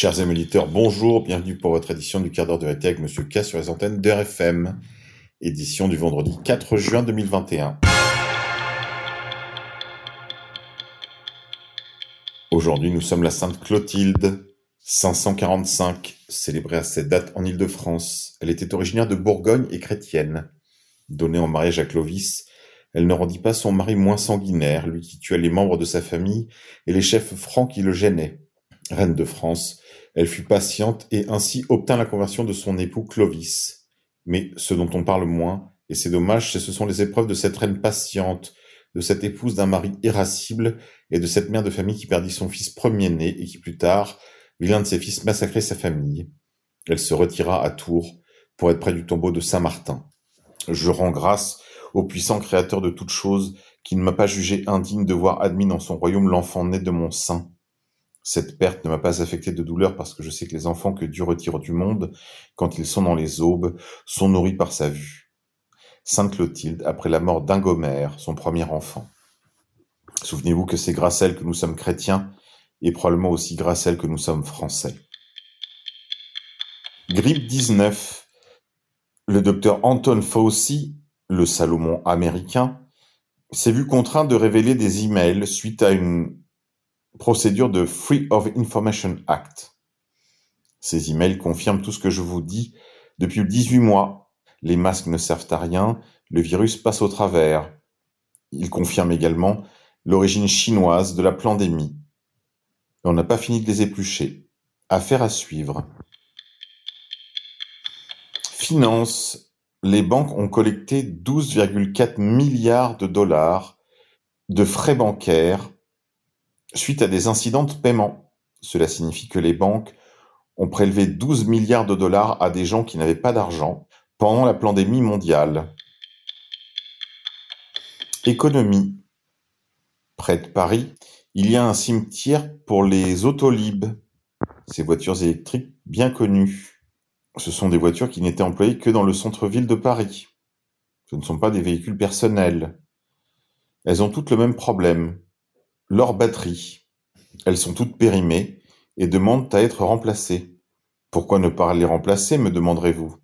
Chers amis bonjour, bienvenue pour votre édition du quart d'heure de vérité avec Monsieur K sur les antennes d'RFM, édition du vendredi 4 juin 2021. Aujourd'hui, nous sommes la Sainte Clotilde, 545, célébrée à cette date en Île-de-France. Elle était originaire de Bourgogne et chrétienne. Donnée en mariage à Clovis, elle ne rendit pas son mari moins sanguinaire, lui qui tua les membres de sa famille et les chefs francs qui le gênaient. Reine de France, elle fut patiente et ainsi obtint la conversion de son époux Clovis. Mais ce dont on parle moins, et c'est dommage, ce sont les épreuves de cette reine patiente, de cette épouse d'un mari irascible et de cette mère de famille qui perdit son fils premier-né et qui plus tard vit l'un de ses fils massacrer sa famille. Elle se retira à Tours pour être près du tombeau de Saint Martin. Je rends grâce au puissant créateur de toutes choses qui ne m'a pas jugé indigne de voir admis dans son royaume l'enfant né de mon sein. Cette perte ne m'a pas affecté de douleur parce que je sais que les enfants que Dieu retire du monde, quand ils sont dans les aubes, sont nourris par sa vue. Sainte Clotilde, après la mort d'Ingomère, son premier enfant. Souvenez-vous que c'est grâce à elle que nous sommes chrétiens et probablement aussi grâce à elle que nous sommes français. Grippe 19. Le docteur Anton Fauci, le Salomon américain, s'est vu contraint de révéler des emails suite à une procédure de Free of Information Act. Ces emails confirment tout ce que je vous dis depuis 18 mois. Les masques ne servent à rien, le virus passe au travers. Ils confirment également l'origine chinoise de la pandémie. on n'a pas fini de les éplucher. Affaire à suivre. Finance. Les banques ont collecté 12,4 milliards de dollars de frais bancaires suite à des incidents de paiement. Cela signifie que les banques ont prélevé 12 milliards de dollars à des gens qui n'avaient pas d'argent pendant la pandémie mondiale. Économie. Près de Paris, il y a un cimetière pour les autolibes, ces voitures électriques bien connues. Ce sont des voitures qui n'étaient employées que dans le centre-ville de Paris. Ce ne sont pas des véhicules personnels. Elles ont toutes le même problème. Leurs batteries. Elles sont toutes périmées et demandent à être remplacées. Pourquoi ne pas les remplacer, me demanderez-vous?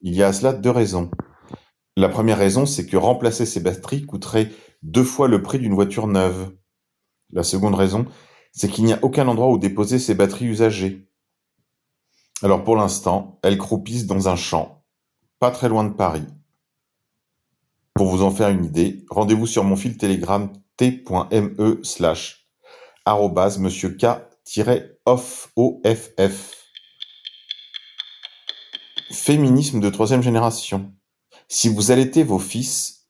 Il y a à cela deux raisons. La première raison, c'est que remplacer ces batteries coûterait deux fois le prix d'une voiture neuve. La seconde raison, c'est qu'il n'y a aucun endroit où déposer ces batteries usagées. Alors pour l'instant, elles croupissent dans un champ, pas très loin de Paris. Pour vous en faire une idée, rendez-vous sur mon fil Telegram t.me slash monsieur K-off Féminisme de troisième génération. Si vous allaitez vos fils,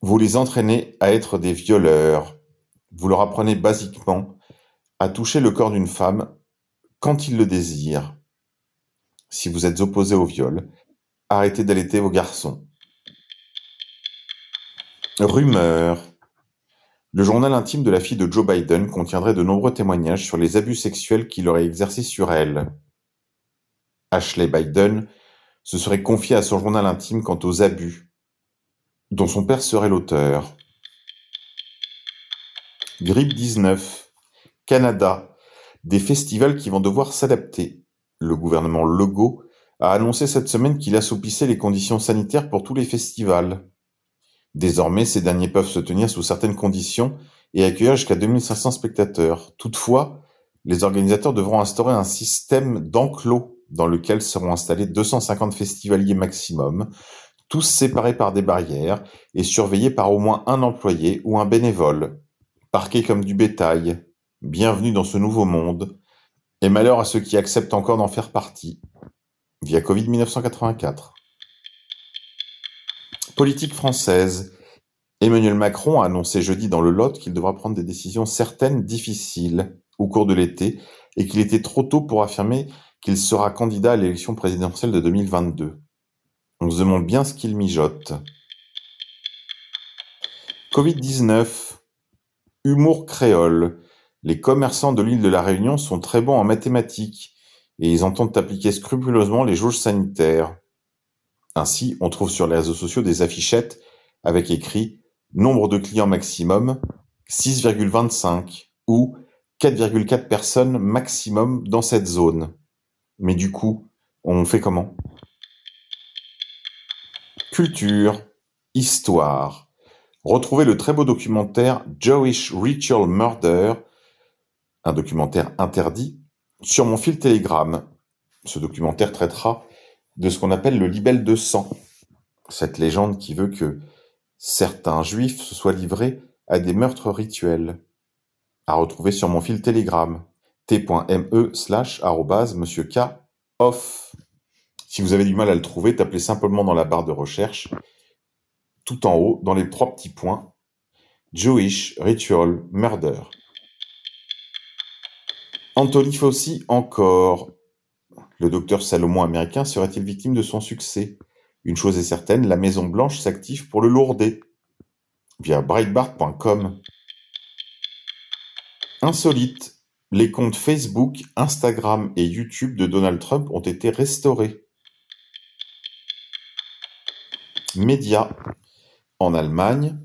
vous les entraînez à être des violeurs. Vous leur apprenez basiquement à toucher le corps d'une femme quand ils le désirent. Si vous êtes opposé au viol, arrêtez d'allaiter vos garçons. Rumeur. Le journal intime de la fille de Joe Biden contiendrait de nombreux témoignages sur les abus sexuels qu'il aurait exercés sur elle. Ashley Biden se serait confié à son journal intime quant aux abus, dont son père serait l'auteur. Grippe 19. Canada. Des festivals qui vont devoir s'adapter. Le gouvernement Legault a annoncé cette semaine qu'il assoupissait les conditions sanitaires pour tous les festivals. Désormais, ces derniers peuvent se tenir sous certaines conditions et accueillir jusqu'à 2500 spectateurs. Toutefois, les organisateurs devront instaurer un système d'enclos dans lequel seront installés 250 festivaliers maximum, tous séparés par des barrières et surveillés par au moins un employé ou un bénévole. Parqués comme du bétail, bienvenue dans ce nouveau monde, et malheur à ceux qui acceptent encore d'en faire partie. Via Covid 1984. Politique française. Emmanuel Macron a annoncé jeudi dans le Lot qu'il devra prendre des décisions certaines difficiles au cours de l'été et qu'il était trop tôt pour affirmer qu'il sera candidat à l'élection présidentielle de 2022. On se demande bien ce qu'il mijote. Covid-19. Humour créole. Les commerçants de l'île de la Réunion sont très bons en mathématiques et ils entendent appliquer scrupuleusement les jauges sanitaires. Ainsi, on trouve sur les réseaux sociaux des affichettes avec écrit Nombre de clients maximum 6,25 ou 4,4 personnes maximum dans cette zone. Mais du coup, on fait comment? Culture, histoire. Retrouvez le très beau documentaire Jewish Ritual Murder, un documentaire interdit, sur mon fil Telegram. Ce documentaire traitera de ce qu'on appelle le libelle de sang, cette légende qui veut que certains juifs se soient livrés à des meurtres rituels. À retrouver sur mon fil Telegram t.me slash monsieur K off. Si vous avez du mal à le trouver, tapez simplement dans la barre de recherche, tout en haut, dans les trois petits points, Jewish Ritual Murder. Anthony Fauci encore. Le docteur Salomon américain serait-il victime de son succès? Une chose est certaine, la Maison Blanche s'active pour le lourder. Via Breitbart.com. Insolite. Les comptes Facebook, Instagram et YouTube de Donald Trump ont été restaurés. Médias. En Allemagne,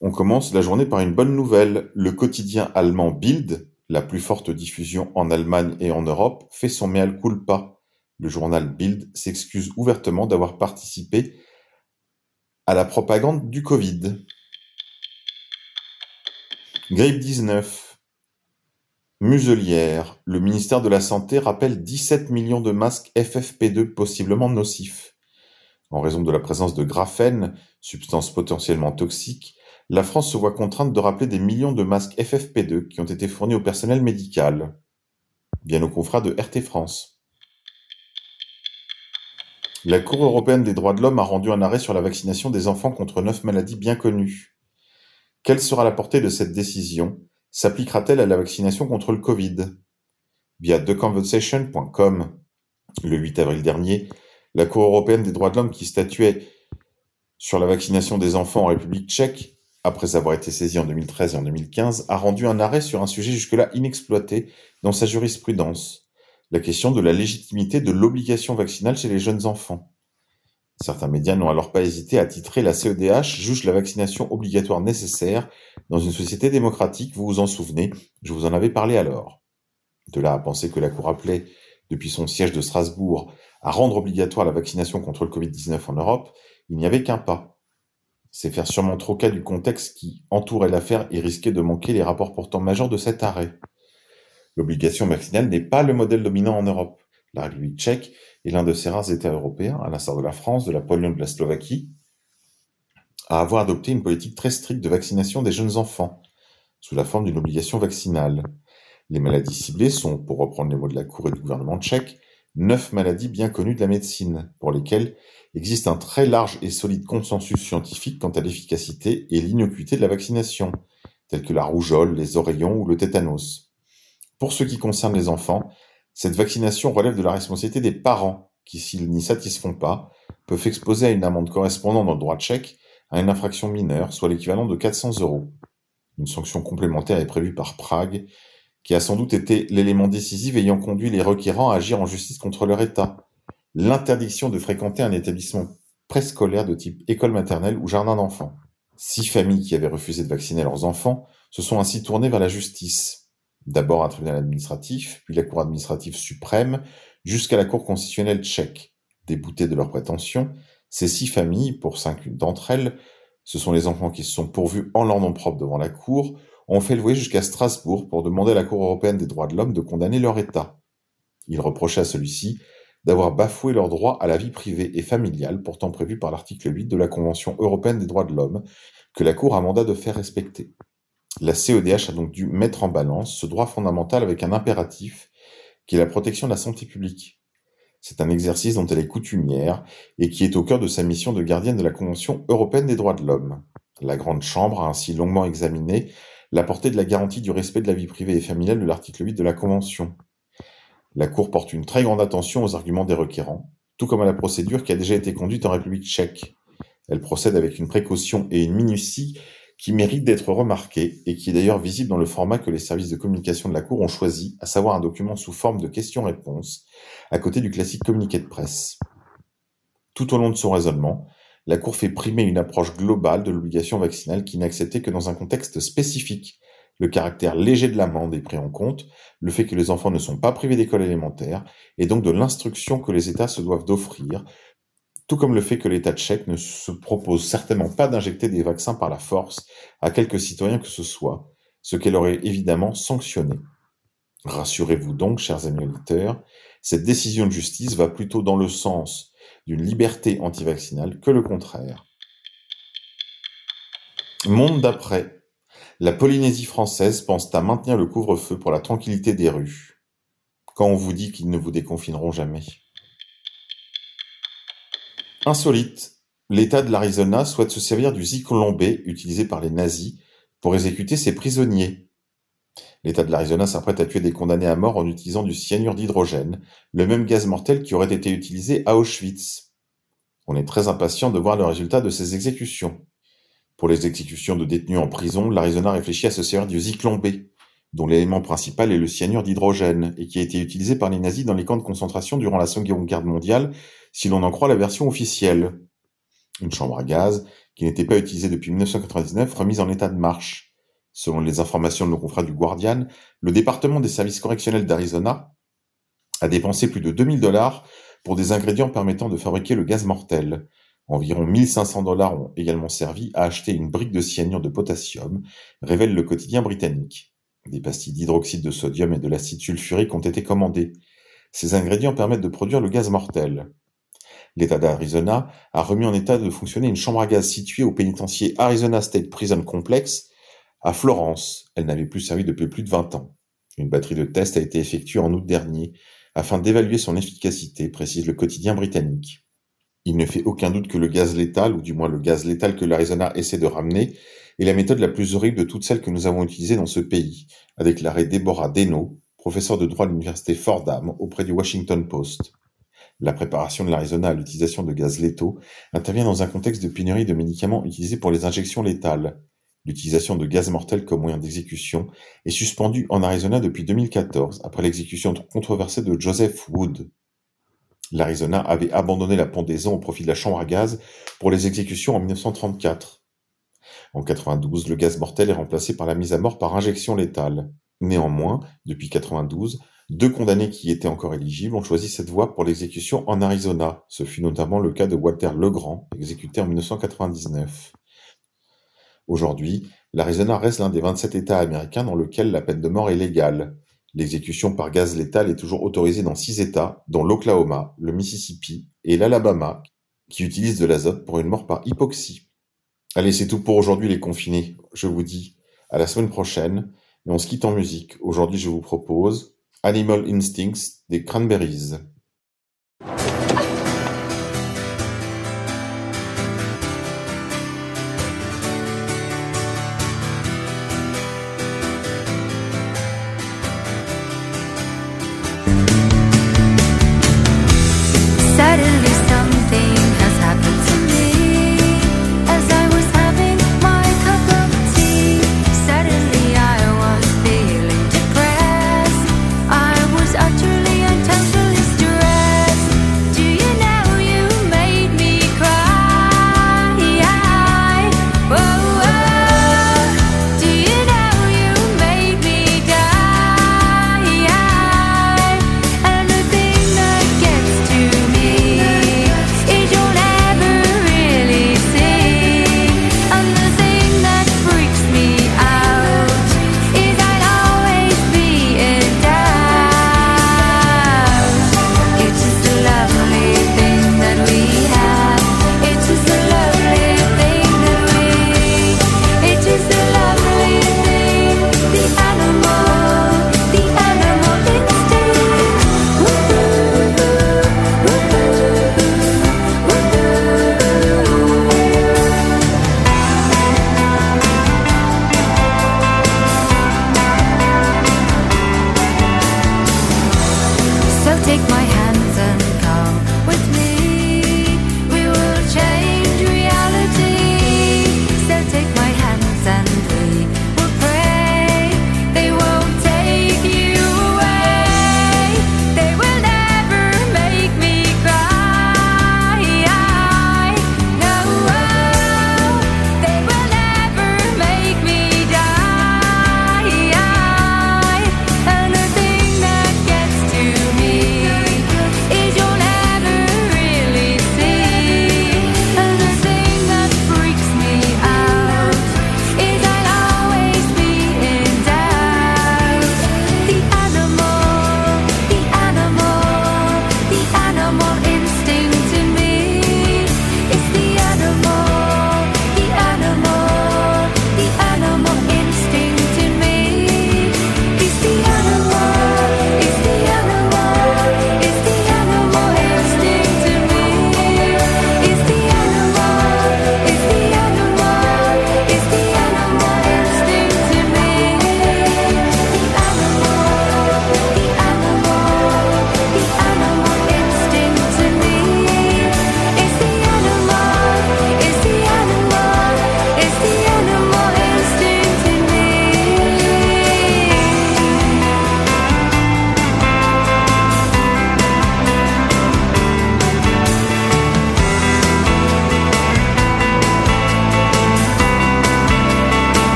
on commence la journée par une bonne nouvelle. Le quotidien allemand Bild, la plus forte diffusion en Allemagne et en Europe, fait son mea culpa. Le journal Bild s'excuse ouvertement d'avoir participé à la propagande du Covid. Grippe 19. Muselière. Le ministère de la Santé rappelle 17 millions de masques FFP2 possiblement nocifs. En raison de la présence de graphène, substance potentiellement toxique, la France se voit contrainte de rappeler des millions de masques FFP2 qui ont été fournis au personnel médical. Bien aux confrères de RT France. La Cour européenne des droits de l'homme a rendu un arrêt sur la vaccination des enfants contre neuf maladies bien connues. Quelle sera la portée de cette décision? S'appliquera-t-elle à la vaccination contre le Covid? Via theconversation.com. Le 8 avril dernier, la Cour européenne des droits de l'homme qui statuait sur la vaccination des enfants en République tchèque, après avoir été saisie en 2013 et en 2015, a rendu un arrêt sur un sujet jusque-là inexploité dans sa jurisprudence, la question de la légitimité de l'obligation vaccinale chez les jeunes enfants. Certains médias n'ont alors pas hésité à titrer la CEDH juge la vaccination obligatoire nécessaire dans une société démocratique, vous vous en souvenez, je vous en avais parlé alors. De là à penser que la Cour appelait, depuis son siège de Strasbourg, à rendre obligatoire la vaccination contre le Covid-19 en Europe, il n'y avait qu'un pas. C'est faire sûrement trop cas du contexte qui entourait l'affaire et risquait de manquer les rapports pourtant majeurs de cet arrêt. L'obligation vaccinale n'est pas le modèle dominant en Europe. La République tchèque est l'un de ces rares États européens, à l'instar de la France, de la Pologne de la Slovaquie, à avoir adopté une politique très stricte de vaccination des jeunes enfants, sous la forme d'une obligation vaccinale. Les maladies ciblées sont, pour reprendre les mots de la Cour et du gouvernement tchèque, neuf maladies bien connues de la médecine, pour lesquelles existe un très large et solide consensus scientifique quant à l'efficacité et l'innocuité de la vaccination, telles que la rougeole, les oreillons ou le tétanos. Pour ce qui concerne les enfants, cette vaccination relève de la responsabilité des parents, qui, s'ils n'y satisfont pas, peuvent exposer à une amende correspondant dans le droit tchèque à une infraction mineure, soit l'équivalent de 400 euros. Une sanction complémentaire est prévue par Prague qui a sans doute été l'élément décisif ayant conduit les requérants à agir en justice contre leur État. L'interdiction de fréquenter un établissement préscolaire de type école maternelle ou jardin d'enfants. Six familles qui avaient refusé de vacciner leurs enfants se sont ainsi tournées vers la justice. D'abord un tribunal administratif, puis la Cour administrative suprême, jusqu'à la Cour constitutionnelle tchèque. Déboutées de leurs prétentions, ces six familles, pour cinq d'entre elles, ce sont les enfants qui se sont pourvus en leur nom propre devant la Cour, ont fait le voyer jusqu'à Strasbourg pour demander à la Cour européenne des droits de l'homme de condamner leur État. Ils reprochaient à celui-ci d'avoir bafoué leur droit à la vie privée et familiale pourtant prévu par l'article 8 de la Convention européenne des droits de l'homme, que la Cour a mandat de faire respecter. La CEDH a donc dû mettre en balance ce droit fondamental avec un impératif qui est la protection de la santé publique. C'est un exercice dont elle est coutumière et qui est au cœur de sa mission de gardienne de la Convention européenne des droits de l'homme. La Grande Chambre a ainsi longuement examiné la portée de la garantie du respect de la vie privée et familiale de l'article 8 de la Convention. La Cour porte une très grande attention aux arguments des requérants, tout comme à la procédure qui a déjà été conduite en République tchèque. Elle procède avec une précaution et une minutie qui méritent d'être remarquées et qui est d'ailleurs visible dans le format que les services de communication de la Cour ont choisi, à savoir un document sous forme de questions-réponses, à côté du classique communiqué de presse. Tout au long de son raisonnement, la Cour fait primer une approche globale de l'obligation vaccinale qui n'est acceptée que dans un contexte spécifique, le caractère léger de l'amende est pris en compte, le fait que les enfants ne sont pas privés d'école élémentaire, et donc de l'instruction que les États se doivent d'offrir, tout comme le fait que l'État tchèque ne se propose certainement pas d'injecter des vaccins par la force à quelques citoyens que ce soit, ce qu'elle aurait évidemment sanctionné. Rassurez-vous donc, chers amis auditeurs, cette décision de justice va plutôt dans le sens d'une liberté antivaccinale que le contraire. Monde d'après. La Polynésie française pense à maintenir le couvre-feu pour la tranquillité des rues. Quand on vous dit qu'ils ne vous déconfineront jamais. Insolite. L'État de l'Arizona souhaite se servir du zyklon B utilisé par les nazis pour exécuter ses prisonniers. L'État de l'Arizona s'apprête à tuer des condamnés à mort en utilisant du cyanure d'hydrogène, le même gaz mortel qui aurait été utilisé à Auschwitz. On est très impatient de voir le résultat de ces exécutions. Pour les exécutions de détenus en prison, l'Arizona réfléchit à se servir du zyklon B, dont l'élément principal est le cyanure d'hydrogène, et qui a été utilisé par les nazis dans les camps de concentration durant la Seconde Guerre mondiale, si l'on en croit la version officielle. Une chambre à gaz, qui n'était pas utilisée depuis 1999, remise en état de marche. Selon les informations de nos confrères du Guardian, le département des services correctionnels d'Arizona a dépensé plus de 2000 dollars pour des ingrédients permettant de fabriquer le gaz mortel. Environ 1500 dollars ont également servi à acheter une brique de cyanure de potassium, révèle le quotidien britannique. Des pastilles d'hydroxyde de sodium et de l'acide sulfurique ont été commandées. Ces ingrédients permettent de produire le gaz mortel. L'État d'Arizona a remis en état de fonctionner une chambre à gaz située au pénitencier Arizona State Prison Complex à Florence. Elle n'avait plus servi depuis plus de 20 ans. Une batterie de tests a été effectuée en août dernier afin d'évaluer son efficacité, précise le quotidien britannique. Il ne fait aucun doute que le gaz létal, ou du moins le gaz létal que l'Arizona essaie de ramener, est la méthode la plus horrible de toutes celles que nous avons utilisées dans ce pays, a déclaré Deborah Deno, professeur de droit à l'université Fordham auprès du Washington Post. La préparation de l'Arizona à l'utilisation de gaz létaux intervient dans un contexte de pénurie de médicaments utilisés pour les injections létales. L'utilisation de gaz mortel comme moyen d'exécution est suspendue en Arizona depuis 2014 après l'exécution controversée de Joseph Wood. L'Arizona avait abandonné la pendaison au profit de la chambre à gaz pour les exécutions en 1934. En 92, le gaz mortel est remplacé par la mise à mort par injection létale. Néanmoins, depuis 92, deux condamnés qui étaient encore éligibles ont choisi cette voie pour l'exécution en Arizona. Ce fut notamment le cas de Walter Legrand, exécuté en 1999. Aujourd'hui, l'Arizona reste l'un des 27 États américains dans lequel la peine de mort est légale. L'exécution par gaz létal est toujours autorisée dans six États, dont l'Oklahoma, le Mississippi et l'Alabama, qui utilisent de l'azote pour une mort par hypoxie. Allez, c'est tout pour aujourd'hui les confinés. Je vous dis à la semaine prochaine et on se quitte en musique. Aujourd'hui, je vous propose Animal Instincts des Cranberries.